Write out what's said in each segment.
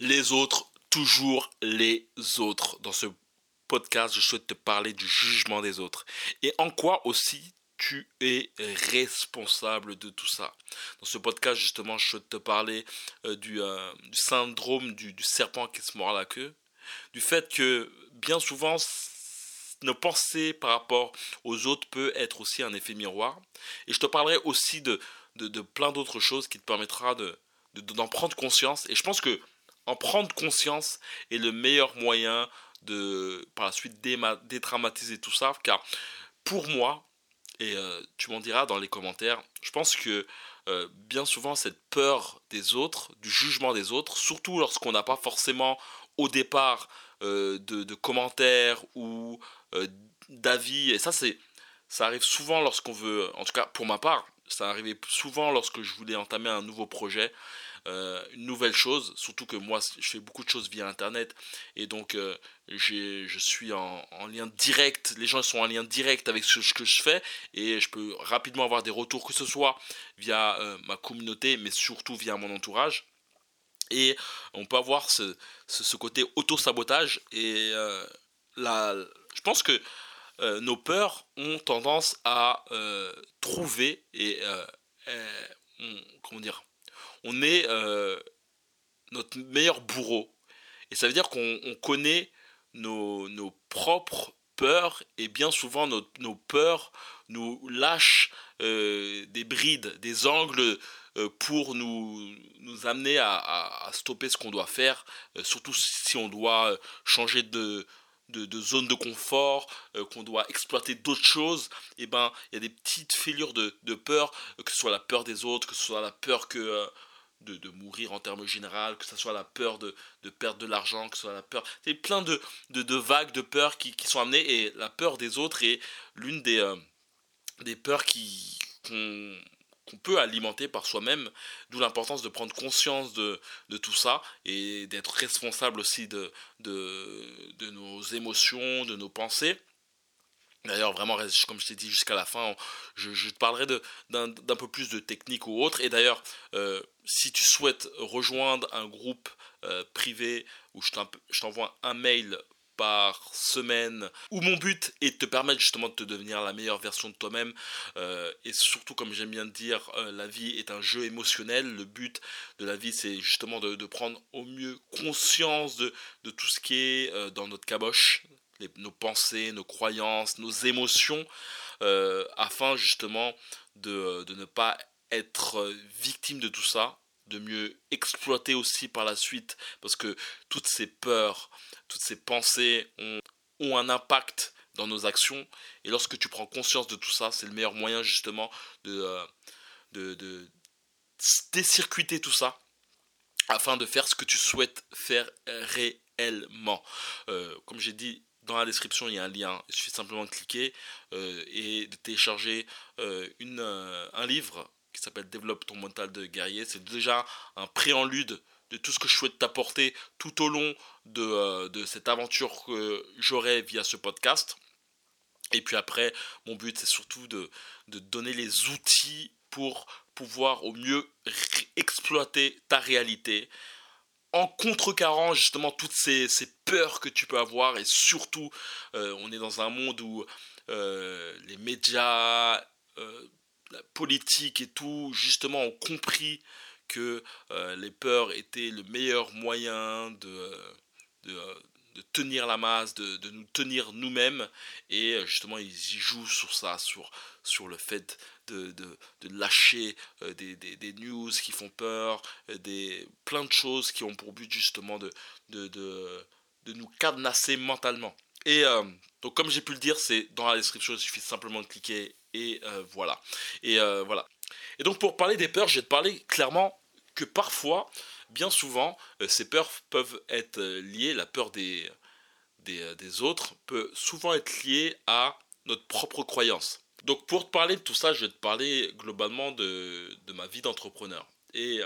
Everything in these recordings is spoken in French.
les autres, toujours les autres. Dans ce podcast, je souhaite te parler du jugement des autres. Et en quoi aussi tu es responsable de tout ça? Dans ce podcast, justement, je souhaite te parler euh, du, euh, du, syndrome du, du, serpent qui se mord la queue, du fait que bien souvent, nos pensées par rapport aux autres peut être aussi un effet miroir. Et je te parlerai aussi de, de, de plein d'autres choses qui te permettra de, d'en prendre conscience. Et je pense que en prendre conscience est le meilleur moyen de par la suite dédramatiser tout ça. Car pour moi, et euh, tu m'en diras dans les commentaires, je pense que euh, bien souvent cette peur des autres, du jugement des autres, surtout lorsqu'on n'a pas forcément au départ euh, de, de, commentaires ou d'avis, et ça c'est ça arrive souvent lorsqu'on veut, en tout cas pour ma part, ça arrivait souvent lorsque je voulais entamer un nouveau projet, euh, une nouvelle chose, surtout que moi je fais beaucoup de choses via internet et donc euh, je suis en, lien direct, les gens sont en lien direct avec ce que je fais et je peux rapidement avoir des retours que ce soit via euh, ma communauté mais surtout via mon entourage. Et on peut avoir ce, ce, côté auto-sabotage et là, je pense que euh, nos peurs ont tendance à euh, trouver et euh, on, comment dire, on est notre meilleur bourreau. Et ça veut dire qu'on connaît nos, nos, propres peurs et bien souvent nos, nos peurs nous lâchent des brides, des angles pour nous, nous amener à stopper ce qu'on doit faire, surtout si on doit changer de, de, zone de confort, euh, qu'on doit exploiter d'autres choses, et eh ben il y a des petites fêlures de, peur, euh, que ce soit la peur des autres, que ce soit la peur que euh, de, mourir en termes généraux, que ce soit la peur de, perdre de l'argent, que ce soit la peur. C'est plein de, de, vagues de peurs qui, sont amenées, et la peur des autres est l'une des, des peurs qui qu'on peut alimenter par soi-même, d'où l'importance de prendre conscience de, tout ça et d'être responsable aussi de, nos émotions, de nos pensées. D'ailleurs, vraiment, comme je t'ai dit jusqu'à la fin, je, je te parlerai d'un peu plus de technique ou autre. Et d'ailleurs, euh, si tu souhaites rejoindre un groupe euh, privé où je t'envoie un mail par semaine, où mon but est de te permettre justement de te devenir la meilleure version de toi-même. Euh, et surtout, comme j'aime bien dire, euh, la vie est un jeu émotionnel. Le but de la vie, c'est justement de, prendre au mieux conscience de, tout ce qui est euh, dans notre caboche, nos pensées, nos croyances, nos émotions, afin justement de, de ne pas être victime de tout ça de mieux exploiter aussi par la suite, parce que toutes ces peurs, toutes ces pensées ont, un impact dans nos actions, et lorsque tu prends conscience de tout ça, c'est le meilleur moyen justement de, euh, décircuiter tout ça, afin de faire ce que tu souhaites faire réellement. Euh, comme j'ai dit, dans la description, il y a un lien. Il suffit simplement de cliquer euh, et de télécharger un livre qui s'appelle Développe ton mental de guerrier. C'est déjà un prélude de tout ce que je souhaite t'apporter tout au long de, euh, de cette aventure que j'aurai via ce podcast. Et puis après, mon but, c'est surtout de, de, donner les outils pour pouvoir au mieux exploiter ta réalité en contrecarrant justement toutes ces, ces, peurs que tu peux avoir. Et surtout, euh, on est dans un monde où euh, les médias politique et tout, justement, ont compris que euh, les peurs étaient le meilleur moyen de, euh, euh, de, tenir la masse, de, de nous tenir nous-mêmes. Et justement, ils y jouent sur ça, sur, sur le fait de, de lâcher des, des, des, news qui font peur, des, plein de choses qui ont pour but justement de, de, de nous cadenasser mentalement. Et donc comme j'ai pu le dire, c'est dans la description, il suffit simplement de cliquer et euh, voilà. Et euh, voilà. Et donc pour parler des peurs, te parler clairement que parfois, bien souvent, euh, ces peurs peuvent être liées, la peur des, des, des, autres peut souvent être liée à notre propre croyance. Donc pour te parler de tout ça, je vais te parler globalement de, de ma vie d'entrepreneur. Et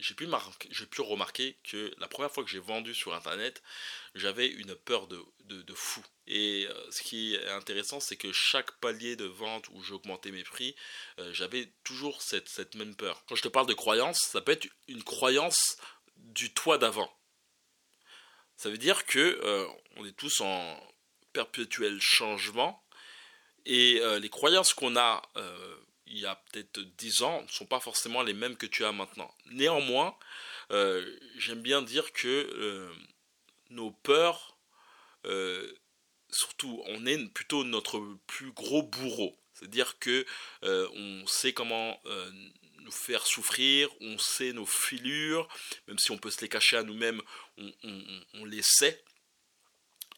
j'ai pu, remarquer que la première fois que j'ai vendu sur Internet, j'avais une peur de, fou. Et euh, ce qui est intéressant, c'est que chaque palier de vente où j'augmentais mes prix, euh, j'avais toujours cette, même peur. Quand je te parle de croyance, ça peut être une croyance du toit d'avant. Ça veut dire que on est tous en perpétuel changement et les croyances qu'on a il y a peut-être 10 ans ne sont pas forcément les mêmes que tu as maintenant. Néanmoins, j'aime bien dire que nos peurs, surtout, on est plutôt notre plus gros bourreau. C'est-à-dire que euh, on sait comment euh, nous faire souffrir, on sait nos filures, même si on peut se les cacher à nous-mêmes, on, les sait.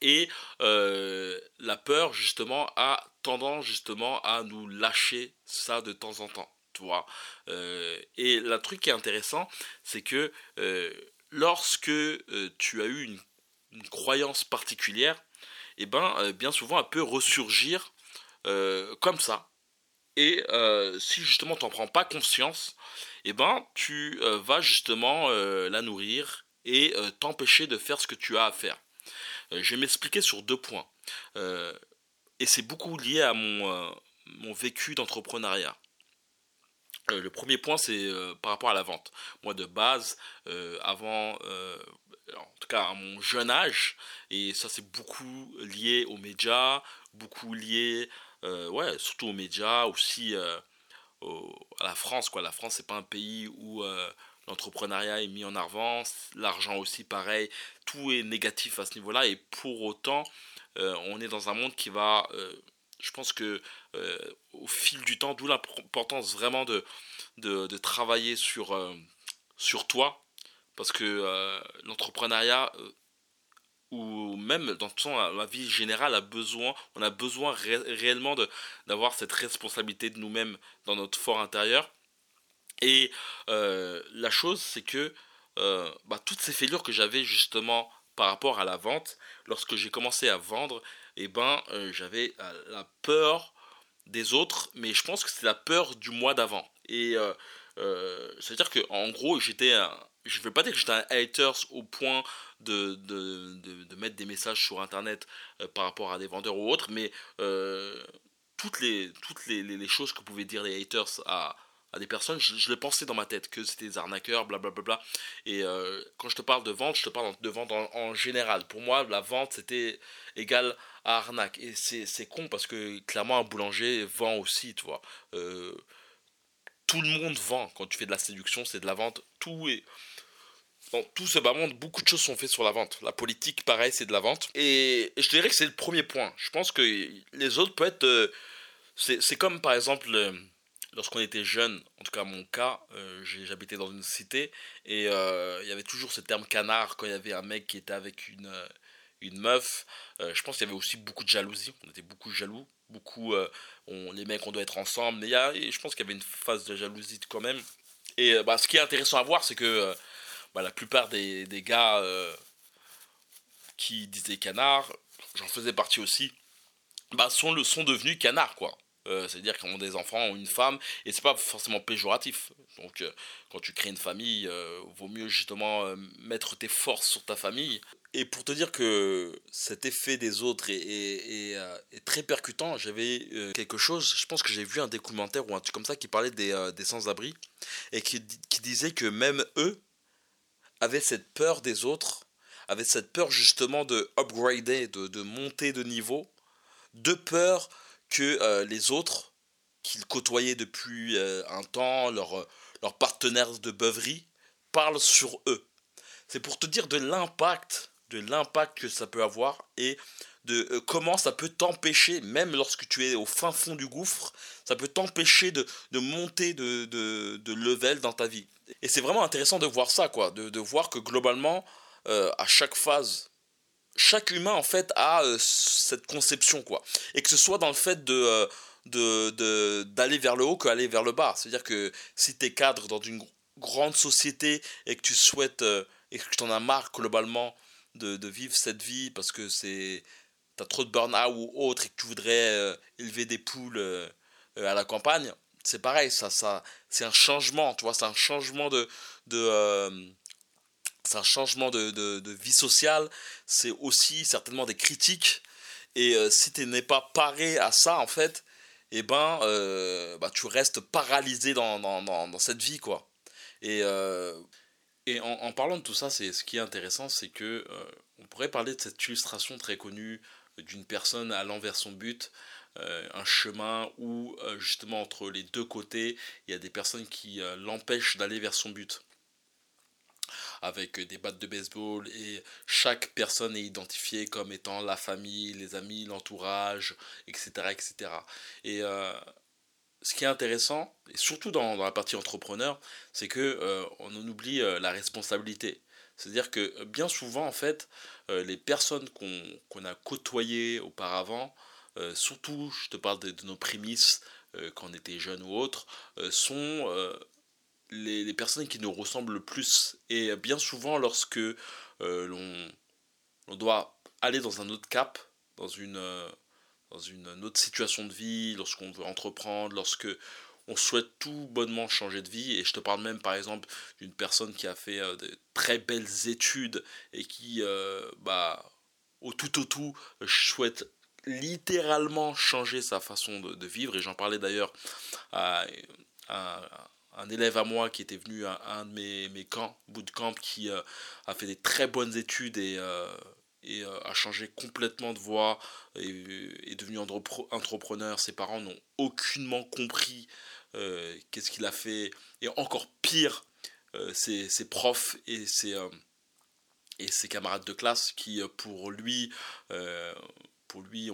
Et euh, la peur, justement, a tendance justement à nous lâcher ça de temps en temps. Tu vois et le truc qui est intéressant, c'est que lorsque tu as eu une, croyance particulière, eh ben, bien souvent, elle peut ressurgir euh, comme ça. Et euh, si justement tu n'en prends pas conscience, eh ben, tu euh, vas justement la nourrir et t'empêcher de faire ce que tu as à faire. Je vais m'expliquer sur deux points. et c'est beaucoup lié à mon, mon vécu d'entrepreneuriat. le premier point, c'est par rapport à la vente. Moi, de base, avant, en tout cas à mon jeune âge, et ça c'est beaucoup lié aux médias, beaucoup lié euh, ouais, surtout aux médias, aussi euh, à la France. Quoi. La France, c'est pas un pays où euh, l'entrepreneuriat est mis en avant, l'argent aussi pareil, tout est négatif à ce niveau-là, et pour autant, on est dans un monde qui va, je pense que au fil du temps, d'où l'importance vraiment de, de, travailler sur, sur toi, parce que l'entrepreneuriat ou même dans la vie générale a besoin, on a besoin réellement d'avoir cette responsabilité de nous-mêmes dans notre fort intérieur. Et la chose, c'est que bah, toutes ces fêlures que j'avais justement par rapport à la vente, lorsque j'ai commencé à vendre, eh ben, j'avais la peur des autres, mais je pense que c'est la peur du mois d'avant. Et c'est-à-dire que en gros, j'étais je ne veux pas dire que j'étais un haters au point de, de, de, mettre des messages sur internet par rapport à des vendeurs ou autres, mais toutes, les, toutes les, choses que pouvaient dire les haters à, à des personnes, je, je, le pensais dans ma tête, que c'était des arnaqueurs, blablabla. Bla, bla, bla. Et euh, quand je te parle de vente, je te parle de vente en, général. Pour moi, la vente, c'était égal à arnaque. Et c'est con parce que clairement, un boulanger vend aussi, tu vois. tout le monde vend quand tu fais de la séduction, c'est de la vente. Tout est dans tout ce bas monde, beaucoup de choses sont faites sur la vente. La politique, pareil, c'est de la vente. Et, je dirais que c'est le premier point. Je pense que les autres peuvent être... Euh, c'est comme par exemple, euh, lorsqu'on était jeune, en tout cas mon cas, euh, j'habitais dans une cité, et il y avait toujours ce terme canard quand il y avait un mec qui était avec une, une meuf. je pense qu'il y avait aussi beaucoup de jalousie. On était beaucoup jaloux. Beaucoup, on, les mecs, on doit être ensemble. Mais y a, je pense qu'il y avait une phase de jalousie quand même. Et bah, ce qui est intéressant à voir, c'est que bah, la plupart des, gars euh, qui disaient canard, j'en faisais partie aussi, bah, sont, le, sont devenus canards, quoi. Euh, c'est-à-dire qu'ils ont des enfants ou une femme, et c'est pas forcément péjoratif. Donc, euh, quand tu crées une famille, vaut mieux justement mettre tes forces sur ta famille. Et pour te dire que cet effet des autres est, très percutant, j'avais quelque chose, je pense que j'ai vu un documentaire ou un truc comme ça qui parlait des, des sans-abri, et qui, qui disait que même eux, avait cette peur des autres, avait cette peur justement de upgrader, de, de monter de niveau, de peur que euh, les autres qu'ils côtoyaient depuis euh, un temps, leurs leur partenaires de beuverie, parlent sur eux. C'est pour te dire de l'impact, de l'impact que ça peut avoir et de euh, comment ça peut t'empêcher, même lorsque tu es au fin fond du gouffre, ça peut t'empêcher de, de, monter de, de, de level dans ta vie. Et c'est vraiment intéressant de voir ça, quoi, de, voir que globalement, euh, à chaque phase, chaque humain en fait a euh, cette conception, quoi. Et que ce soit dans le fait de euh, de d'aller vers le haut qu'aller vers le bas. C'est-à-dire que si tu es cadre dans une grande société et que tu souhaites et que tu en as marre globalement de, de vivre cette vie parce que c'est t'as trop de burn-out ou autre et que tu voudrais élever des poules à la campagne, c'est pareil, ça, ça, c'est un changement, tu vois, c'est un changement de, de euh, c'est un changement de, vie sociale, c'est aussi certainement des critiques, et euh, si tu n'es pas paré à ça, en fait, eh ben, euh, bah, tu restes paralysé dans, cette vie, quoi. Et, Et en, parlant de tout ça, c'est ce qui est intéressant, c'est que on pourrait parler de cette illustration très connue d'une personne allant vers son but, un chemin où justement entre les deux côtés, il y a des personnes qui l'empêchent d'aller vers son but avec des battes de baseball et chaque personne est identifiée comme étant la famille, les amis, l'entourage, etc., etc. Et euh, ce qui est intéressant, et surtout dans, la partie entrepreneur, c'est que euh, on en oublie euh, la responsabilité. C'est-à-dire que bien souvent, en fait, les personnes qu'on a côtoyées auparavant, surtout, je te parle de, de nos prémices quand on était jeune ou autre, sont les, personnes qui nous ressemblent le plus. Et bien souvent, lorsque euh, l'on, on doit aller dans un autre cap, dans une, euh, dans une autre situation de vie, lorsqu'on veut entreprendre, lorsque on souhaite tout bonnement changer de vie, et je te parle même par exemple d'une personne qui a fait euh, de très belles études et qui, bah, au tout au tout, souhaite littéralement changer sa façon de, vivre, et j'en parlais d'ailleurs à, un élève à moi qui était venu à un de mes, mes camps, bootcamp, qui euh, a fait des très bonnes études et, euh, euh, a changé complètement de voie et est devenu entrepreneur. Ses parents n'ont aucunement compris qu'est-ce qu'il a fait. Et encore pire, ses, profs et ses, camarades de classe qui, pour lui, pour lui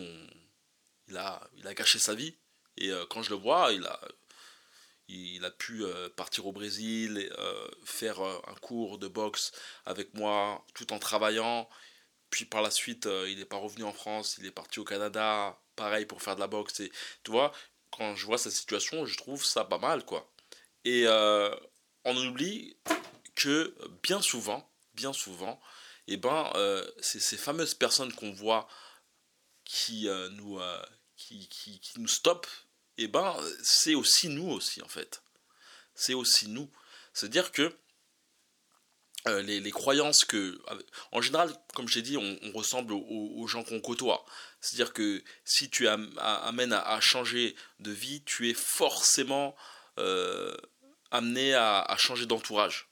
il a gâché sa vie. Et quand je le vois, il a il a pu euh, partir au Brésil, euh, faire euh, un cours de boxe avec moi tout en travaillant. Puis par la suite, il n'est pas revenu en France, il est parti au Canada, pareil pour faire de la boxe. Et tu vois, quand je vois cette situation, je trouve ça pas mal, quoi. Et on oublie que bien souvent, bien souvent, eh ben, c'est ces fameuses personnes qu'on voit qui, nous, qui, qui, qui nous stoppent eh ben, c'est aussi nous aussi, en fait. C'est aussi nous. C'est-à-dire que euh, les, croyances que... En général, comme j'ai dit, on, ressemble aux, gens qu'on côtoie. C'est-à-dire que si tu amènes à, changer de vie, tu es forcément euh, amené à, changer d'entourage.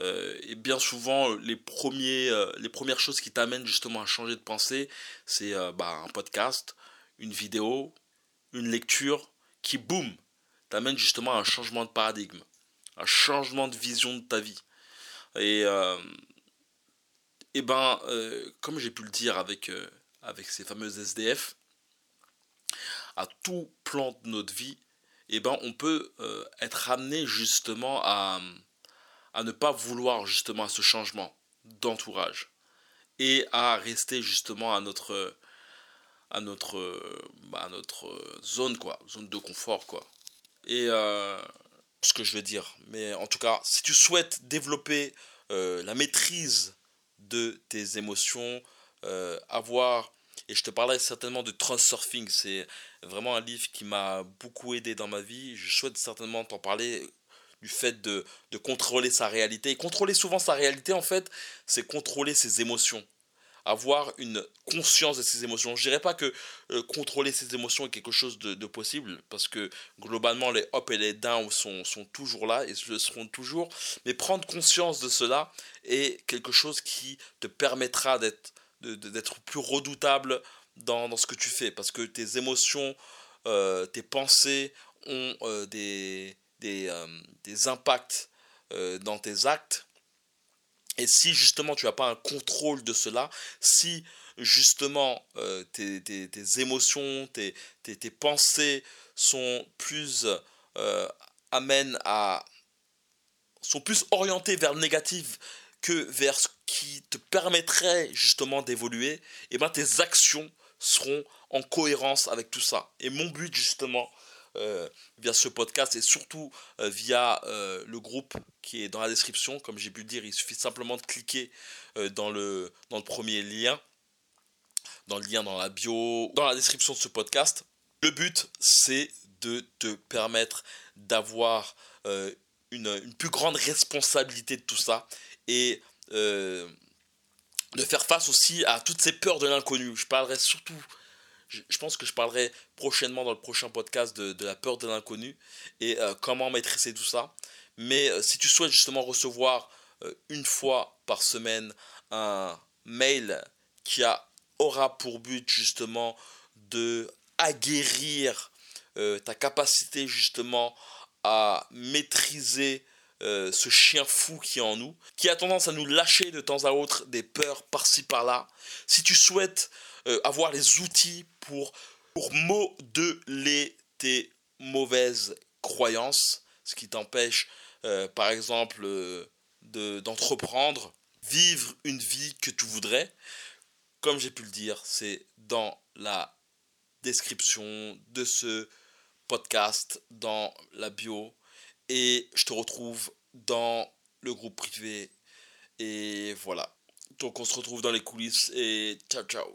Euh, et bien souvent, les, premiers, les premières choses qui t'amènent justement à changer de pensée, c'est bah, un podcast, une vidéo, une lecture qui, boum, t'amène justement à un changement de paradigme, un changement de vision de ta vie. Et, euh, et ben, euh, comme j'ai pu le dire avec, euh, avec ces fameuses SDF, à tout plan de notre vie, et ben, on peut être amené justement à, à ne pas vouloir justement à ce changement d'entourage et à rester justement à notre à notre, bah, à notre zone, quoi, zone de confort, quoi. Et euh, ce que je veux dire. Mais en tout cas, si tu souhaites développer euh, la maîtrise de tes émotions, euh, avoir, et je te parlerai certainement de Transurfing, c'est vraiment un livre qui m'a beaucoup aidé dans ma vie. Je souhaite certainement t'en parler du fait de, de contrôler sa réalité. Et contrôler souvent sa réalité, en fait, c'est contrôler ses émotions avoir une conscience de ses émotions. Je dirais pas que euh, contrôler ses émotions est quelque chose de, possible, parce que globalement les up et les down sont, sont toujours là et le seront toujours, mais prendre conscience de cela est quelque chose qui te permettra d'être d'être plus redoutable dans, dans, ce que tu fais, parce que tes émotions, euh, tes pensées ont euh, des, des, des impacts dans tes actes et si justement tu n'as pas un contrôle de cela, si justement euh, tes, émotions, tes, pensées sont plus euh, amènent à sont plus orientées vers le négatif que vers ce qui te permettrait justement d'évoluer, et eh ben tes actions seront en cohérence avec tout ça. Et mon but justement euh, via ce podcast et surtout euh, via euh, le groupe qui est dans la description. Comme j'ai pu le dire, il suffit simplement de cliquer dans, le, dans le premier lien, dans le lien dans la bio, dans la description de ce podcast. Le but, c'est de te permettre d'avoir une, une, plus grande responsabilité de tout ça et de faire face aussi à toutes ces peurs de l'inconnu. Je parlerai surtout je, pense que je parlerai prochainement dans le prochain podcast de, la peur de l'inconnu et euh, comment maîtriser tout ça. Mais euh, si tu souhaites justement recevoir euh, une fois par semaine un mail qui a, aura pour but justement de aguerrir ta capacité justement à maîtriser ce chien fou qui est en nous, qui a tendance à nous lâcher de temps à autre des peurs par-ci par-là. Si tu souhaites avoir les outils pour, pour modeler tes mauvaises croyances, ce qui t'empêche par exemple d'entreprendre, vivre une vie que tu voudrais, comme j'ai pu le dire, c'est dans la description de ce podcast, dans la bio. Et je te retrouve dans le groupe privé. Et voilà. Donc on se retrouve dans les coulisses et ciao ciao.